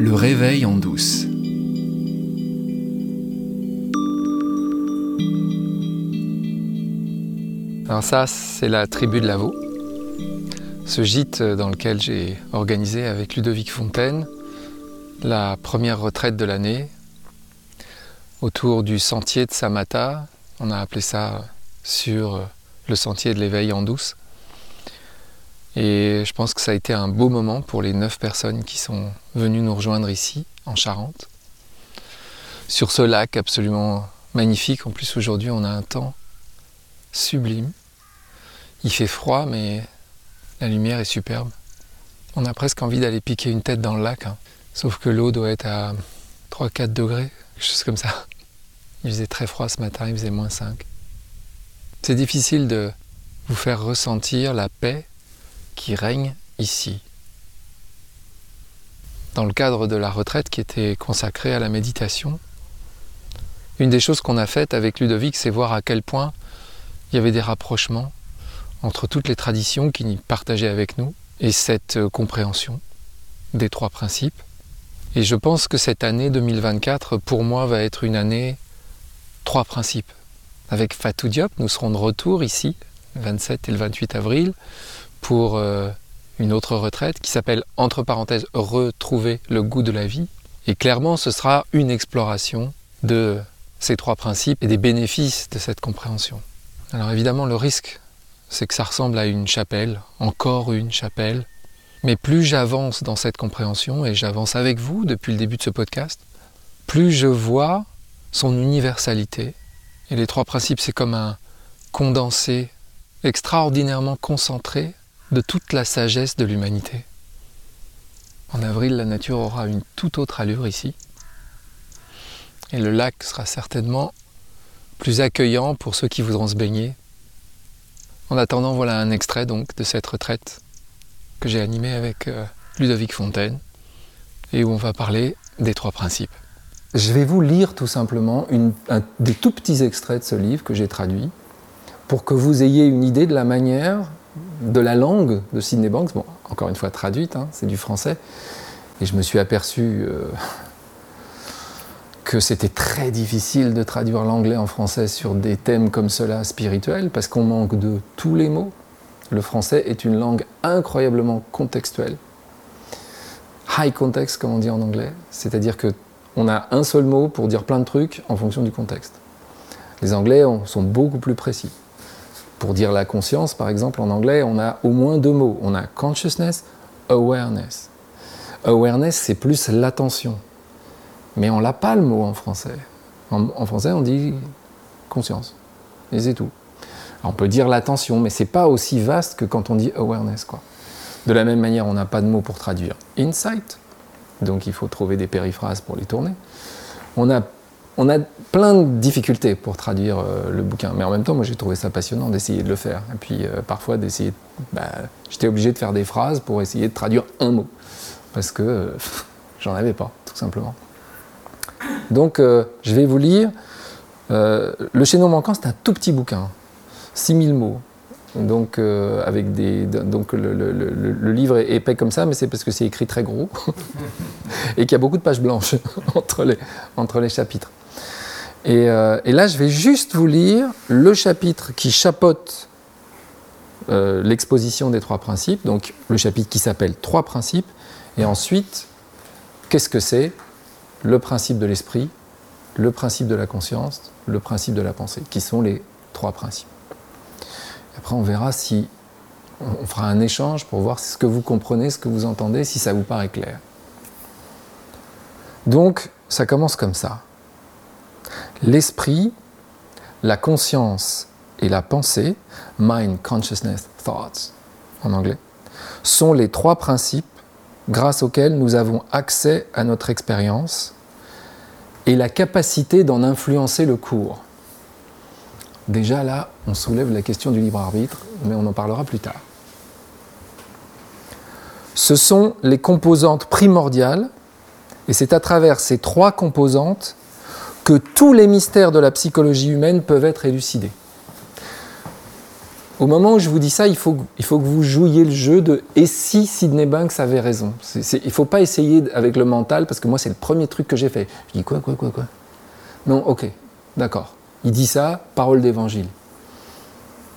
Le réveil en douce. Alors ça, c'est la tribu de Lavaux. Ce gîte dans lequel j'ai organisé avec Ludovic Fontaine la première retraite de l'année autour du sentier de Samata. On a appelé ça sur le sentier de l'éveil en douce. Et je pense que ça a été un beau moment pour les neuf personnes qui sont venues nous rejoindre ici, en Charente, sur ce lac absolument magnifique. En plus, aujourd'hui, on a un temps sublime. Il fait froid, mais la lumière est superbe. On a presque envie d'aller piquer une tête dans le lac. Hein. Sauf que l'eau doit être à 3-4 degrés, quelque chose comme ça. Il faisait très froid ce matin, il faisait moins 5. C'est difficile de vous faire ressentir la paix qui règne ici. Dans le cadre de la retraite qui était consacrée à la méditation, une des choses qu'on a faites avec Ludovic, c'est voir à quel point il y avait des rapprochements entre toutes les traditions qu'il partageait avec nous et cette euh, compréhension des trois principes. Et je pense que cette année 2024, pour moi, va être une année trois principes. Avec Fatou Diop, nous serons de retour ici, le 27 et le 28 avril, pour euh, une autre retraite qui s'appelle, entre parenthèses, Retrouver le goût de la vie. Et clairement, ce sera une exploration de ces trois principes et des bénéfices de cette compréhension. Alors évidemment, le risque, c'est que ça ressemble à une chapelle, encore une chapelle. Mais plus j'avance dans cette compréhension, et j'avance avec vous depuis le début de ce podcast, plus je vois son universalité. Et les trois principes, c'est comme un condensé extraordinairement concentré de toute la sagesse de l'humanité. En avril, la nature aura une toute autre allure ici. Et le lac sera certainement plus accueillant pour ceux qui voudront se baigner. En attendant, voilà un extrait donc de cette retraite que j'ai animée avec euh, Ludovic Fontaine et où on va parler des trois principes. Je vais vous lire tout simplement des tout petits extraits de ce livre que j'ai traduit pour que vous ayez une idée de la manière de la langue de Sidney Banks, bon, encore une fois traduite, hein, c'est du français, et je me suis aperçu euh, que c'était très difficile de traduire l'anglais en français sur des thèmes comme cela spirituels, parce qu'on manque de tous les mots. Le français est une langue incroyablement contextuelle. High context, comme on dit en anglais, c'est-à-dire que on a un seul mot pour dire plein de trucs en fonction du contexte. Les Anglais sont beaucoup plus précis. Pour dire la conscience, par exemple, en anglais, on a au moins deux mots. On a consciousness, awareness. Awareness, c'est plus l'attention. Mais on n'a pas le mot en français. En, français, on dit conscience. Et c'est tout. on peut dire l'attention, mais c'est pas aussi vaste que quand on dit awareness. Quoi. De la même manière, on n'a pas de mot pour traduire insight. Donc il faut trouver des périphrases pour les tourner. On a on a plein de difficultés pour traduire euh, le bouquin, mais en même temps, moi j'ai trouvé ça passionnant d'essayer de le faire. Et puis euh, parfois d'essayer, bah, j'étais obligé de faire des phrases pour essayer de traduire un mot, parce que euh, j'en avais pas, tout simplement. Donc je vais vous lire. le chaînon manquant, c'est un tout petit bouquin, 6000 mots. Donc, avec des, donc le, livre est épais comme ça, mais c'est parce que c'est écrit très gros et qu'il y a beaucoup de pages blanches entre les, entre les chapitres. Euh, et, là, je vais juste vous lire le chapitre qui chapeaute euh, l'exposition des trois principes, donc le chapitre qui s'appelle Trois principes, et ensuite, qu'est-ce que c'est? Le principe de l'esprit, le principe de la conscience, le principe de la pensée, qui sont les trois principes. Après, on verra si on fera un échange pour voir ce que vous comprenez, ce que vous entendez, si ça vous paraît clair. Donc, ça commence comme ça. L'esprit, la conscience et la pensée, mind, consciousness, thoughts en anglais, sont les trois principes grâce auxquels nous avons accès à notre expérience et la capacité d'en influencer le cours. Déjà là, on soulève la question du libre arbitre, mais on en parlera plus tard. Ce sont les composantes primordiales, et c'est à travers ces trois composantes que tous les mystères de la psychologie humaine peuvent être élucidés. Au moment où je vous dis ça, il faut, il faut que vous jouiez le jeu de et si Sidney Banks avait raison? Il ne faut pas essayer avec le mental, parce que moi, c'est le premier truc que j'ai fait. Je dis quoi, quoi, quoi, quoi? Non, ok, d'accord. Il dit ça, parole d'évangile.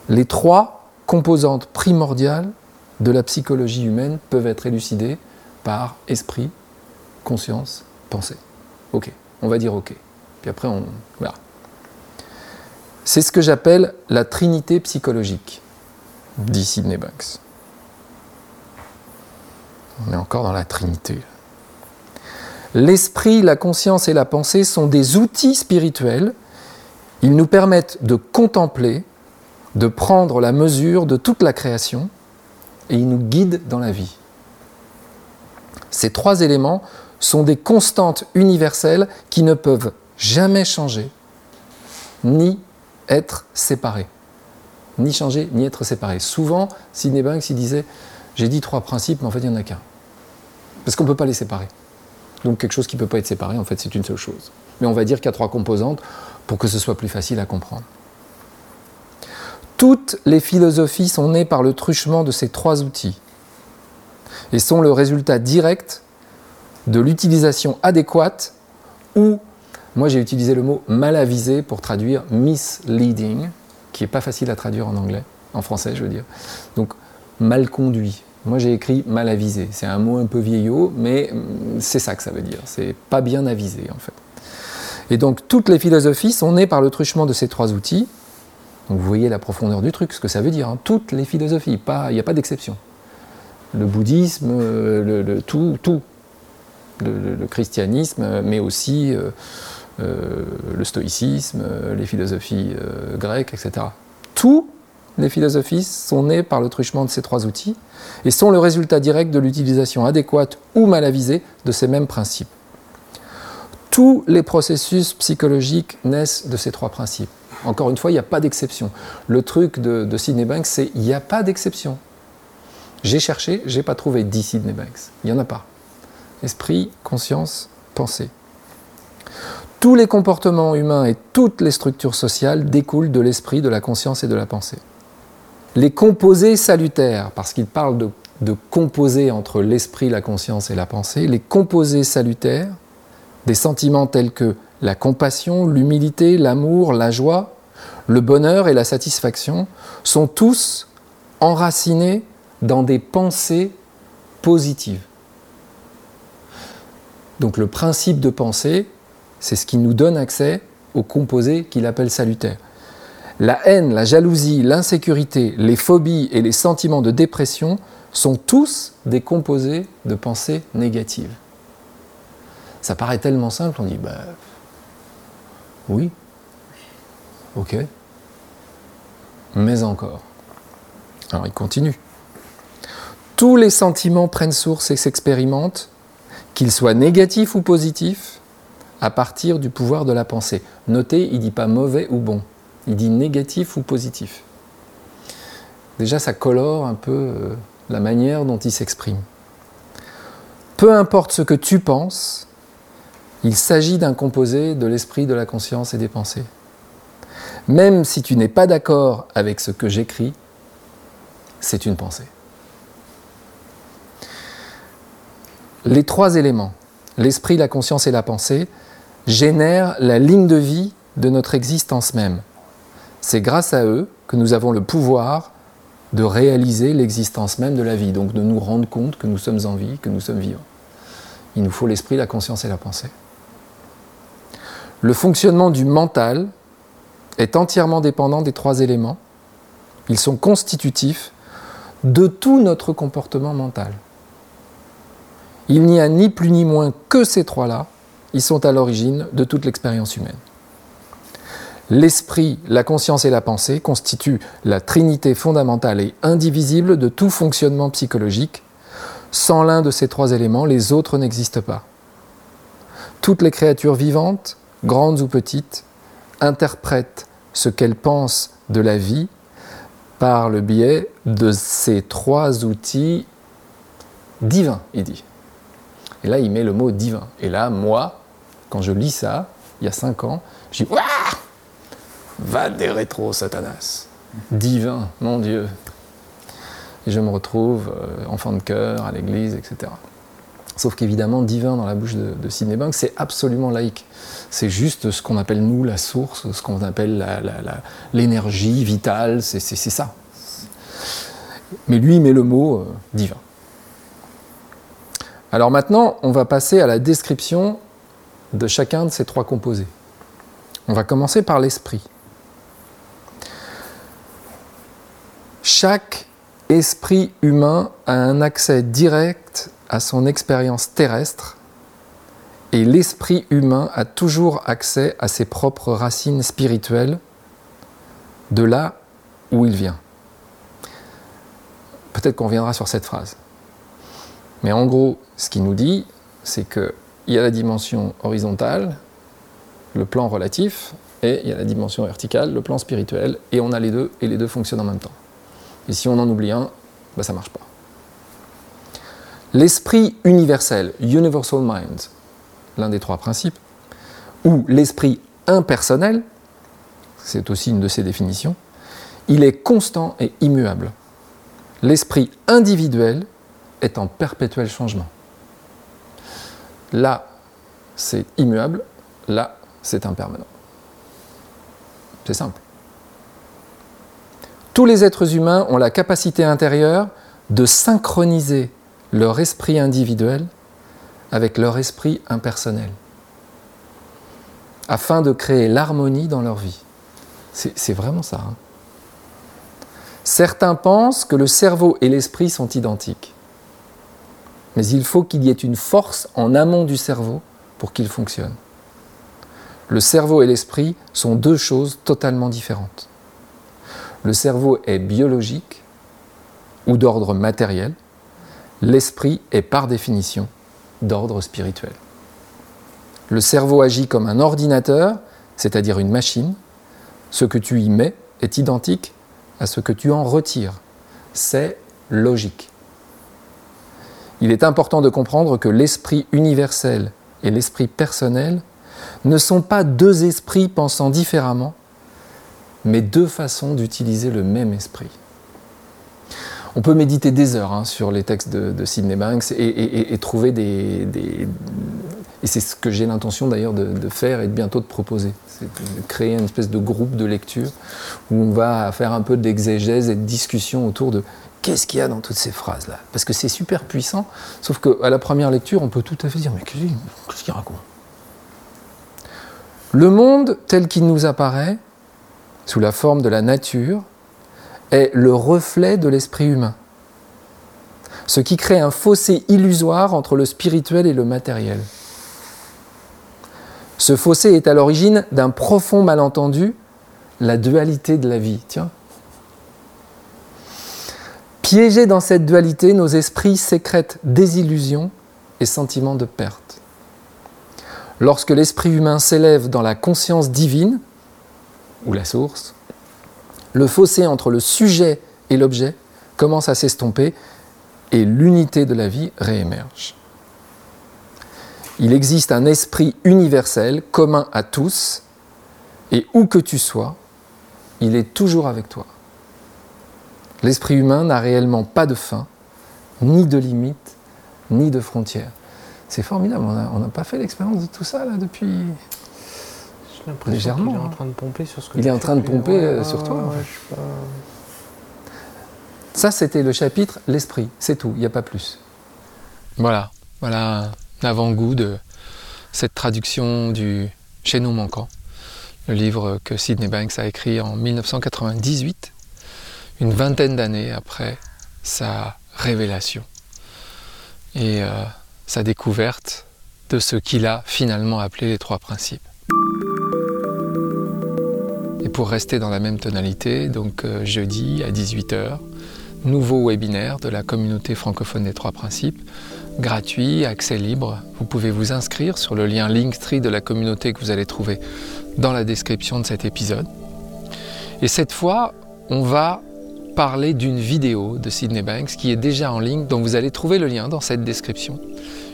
Les trois composantes primordiales de la psychologie humaine peuvent être élucidées par esprit, conscience, pensée. Ok, on va dire ok. Puis après, on verra. C'est ce que j'appelle la trinité psychologique, dit Sidney Banks. On est encore dans la trinité. L'esprit, la conscience et la pensée sont des outils spirituels. Ils nous permettent de contempler, de prendre la mesure de toute la création et ils nous guident dans la vie. Ces trois éléments sont des constantes universelles qui ne peuvent jamais changer, ni être séparés. Ni changer, ni être séparés. Souvent, Sidney Banks, disait J'ai dit trois principes, mais en fait, il n'y en a qu'un. Parce qu'on ne peut pas les séparer. Donc, quelque chose qui ne peut pas être séparé, en fait, c'est une seule chose. Mais on va dire qu'il y a trois composantes pour que ce soit plus facile à comprendre. Toutes les philosophies sont nées par le truchement de ces trois outils et sont le résultat direct de l'utilisation adéquate ou moi, j'ai utilisé le mot mal avisé pour traduire misleading, qui n'est pas facile à traduire en anglais, en français, je veux dire. Donc, mal conduit. Moi, j'ai écrit mal avisé. C'est un mot un peu vieillot, mais mm, c'est ça que ça veut dire. C'est pas bien avisé, en fait. Et donc, toutes les philosophies sont nées par le truchement de ces trois outils. Donc, vous voyez la profondeur du truc, ce que ça veut dire. Hein. Toutes les philosophies, il n'y a pas d'exception. Le bouddhisme, le, tout, tout. Le, christianisme, mais aussi. Euh, euh, le stoïcisme, euh, les philosophies euh, grecques, etc. Tous les philosophies sont nées par le truchement de ces trois outils et sont le résultat direct de l'utilisation adéquate ou mal avisée de ces mêmes principes. Tous les processus psychologiques naissent de ces trois principes. Encore une fois, il n'y a pas d'exception. Le truc de, de Sidney Banks, c'est il n'y a pas d'exception. J'ai cherché, j'ai pas trouvé dit Sidney Banks. Il n'y en a pas. Esprit, conscience, pensée. Tous les comportements humains et toutes les structures sociales découlent de l'esprit, de la conscience et de la pensée. Les composés salutaires, parce qu'il parle de, de composés entre l'esprit, la conscience et la pensée, les composés salutaires, des sentiments tels que la compassion, l'humilité, l'amour, la joie, le bonheur et la satisfaction, sont tous enracinés dans des pensées positives. Donc le principe de pensée, c'est ce qui nous donne accès aux composés qu'il appelle salutaires. La haine, la jalousie, l'insécurité, les phobies et les sentiments de dépression sont tous des composés de pensées négatives. Ça paraît tellement simple, on dit bah oui, ok, mais encore. Alors il continue. Tous les sentiments prennent source et s'expérimentent, qu'ils soient négatifs ou positifs, à partir du pouvoir de la pensée. Notez, il ne dit pas mauvais ou bon, il dit négatif ou positif. Déjà, ça colore un peu euh, la manière dont il s'exprime. Peu importe ce que tu penses, il s'agit d'un composé de l'esprit, de la conscience et des pensées. Même si tu n'es pas d'accord avec ce que j'écris, c'est une pensée. Les trois éléments, l'esprit, la conscience et la pensée, génèrent la ligne de vie de notre existence même. C'est grâce à eux que nous avons le pouvoir de réaliser l'existence même de la vie, donc de nous rendre compte que nous sommes en vie, que nous sommes vivants. Il nous faut l'esprit, la conscience et la pensée. Le fonctionnement du mental est entièrement dépendant des trois éléments. Ils sont constitutifs de tout notre comportement mental. Il n'y a ni plus ni moins que ces trois-là ils sont à l'origine de toute l'expérience humaine. L'esprit, la conscience et la pensée constituent la trinité fondamentale et indivisible de tout fonctionnement psychologique. Sans l'un de ces trois éléments, les autres n'existent pas. Toutes les créatures vivantes, grandes ou petites, interprètent ce qu'elles pensent de la vie par le biais de ces trois outils divins, il dit. Et là, il met le mot divin. Et là, moi, quand je lis ça, il y a cinq ans, je dis Waouh Va des rétro, Satanas divin, mon Dieu. Et je me retrouve euh, enfant de cœur à l'église, etc. Sauf qu'évidemment, divin dans la bouche de, de Sidney c'est absolument laïque. C'est juste ce qu'on appelle, nous, la source, ce qu'on appelle l'énergie vitale, c'est ça. Mais lui, il met le mot euh, divin. Alors maintenant, on va passer à la description de chacun de ces trois composés. On va commencer par l'esprit. Chaque esprit humain a un accès direct à son expérience terrestre et l'esprit humain a toujours accès à ses propres racines spirituelles de là où il vient. Peut-être qu'on reviendra sur cette phrase. Mais en gros, ce qu'il nous dit, c'est qu'il y a la dimension horizontale, le plan relatif, et il y a la dimension verticale, le plan spirituel, et on a les deux, et les deux fonctionnent en même temps. Et si on en oublie un, ben ça ne marche pas. L'esprit universel, universal mind, l'un des trois principes, ou l'esprit impersonnel, c'est aussi une de ses définitions, il est constant et immuable. L'esprit individuel est en perpétuel changement. Là, c'est immuable, là, c'est impermanent. C'est simple. Tous les êtres humains ont la capacité intérieure de synchroniser leur esprit individuel avec leur esprit impersonnel, afin de créer l'harmonie dans leur vie. C'est vraiment ça. Hein. Certains pensent que le cerveau et l'esprit sont identiques. Mais il faut qu'il y ait une force en amont du cerveau pour qu'il fonctionne. Le cerveau et l'esprit sont deux choses totalement différentes. Le cerveau est biologique ou d'ordre matériel. L'esprit est par définition d'ordre spirituel. Le cerveau agit comme un ordinateur, c'est-à-dire une machine. Ce que tu y mets est identique à ce que tu en retires. C'est logique. Il est important de comprendre que l'esprit universel et l'esprit personnel ne sont pas deux esprits pensant différemment, mais deux façons d'utiliser le même esprit. On peut méditer des heures hein, sur les textes de, Sidney Banks et, trouver des, Et c'est ce que j'ai l'intention d'ailleurs de, faire et de bientôt de proposer. C'est de créer une espèce de groupe de lecture où on va faire un peu d'exégèse et de discussion autour de qu'est-ce qu'il y a dans toutes ces phrases-là Parce que c'est super puissant, sauf qu'à la première lecture, on peut tout à fait dire mais qu'est-ce qu'il raconte? Le monde tel qu'il nous apparaît, sous la forme de la nature, est le reflet de l'esprit humain, ce qui crée un fossé illusoire entre le spirituel et le matériel. Ce fossé est à l'origine d'un profond malentendu, la dualité de la vie. Tiens. Piégés dans cette dualité, nos esprits sécrètent désillusions et sentiments de perte. Lorsque l'esprit humain s'élève dans la conscience divine, ou la source, le fossé entre le sujet et l'objet commence à s'estomper et l'unité de la vie réémerge. Il existe un esprit universel commun à tous et où que tu sois, il est toujours avec toi. L'esprit humain n'a réellement pas de fin, ni de limite, ni de frontières. C'est formidable, on n'a pas fait l'expérience de tout ça là depuis légèrement. Il est en train de pomper sur ce que Il est en train de pomper euh, sur toi. Ça, c'était le chapitre L'esprit, c'est tout, il n'y a pas plus. Voilà, voilà un avant-goût de cette traduction du Chaînon manquant, le livre que Sidney Banks a écrit en 1998, une vingtaine d'années après sa révélation et euh, sa découverte de ce qu'il a finalement appelé les trois principes. Et pour rester dans la même tonalité, donc euh, jeudi à 18h, nouveau webinaire de la communauté francophone des trois principes, gratuit, accès libre. Vous pouvez vous inscrire sur le lien Linktree de la communauté que vous allez trouver dans la description de cet épisode. Et cette fois, on va parler d'une vidéo de Sydney Banks qui est déjà en ligne, dont vous allez trouver le lien dans cette description.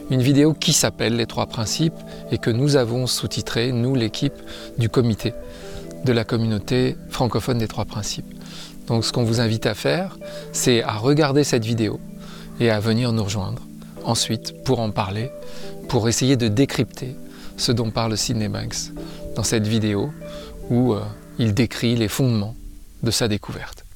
Une vidéo qui s'appelle Les trois principes et que nous avons sous-titré, nous l'équipe du comité de la communauté francophone des trois principes. Donc ce qu'on vous invite à faire, c'est à regarder cette vidéo et à venir nous rejoindre ensuite pour en parler, pour essayer de décrypter ce dont parle Sidney Banks dans cette vidéo où euh, il décrit les fondements de sa découverte.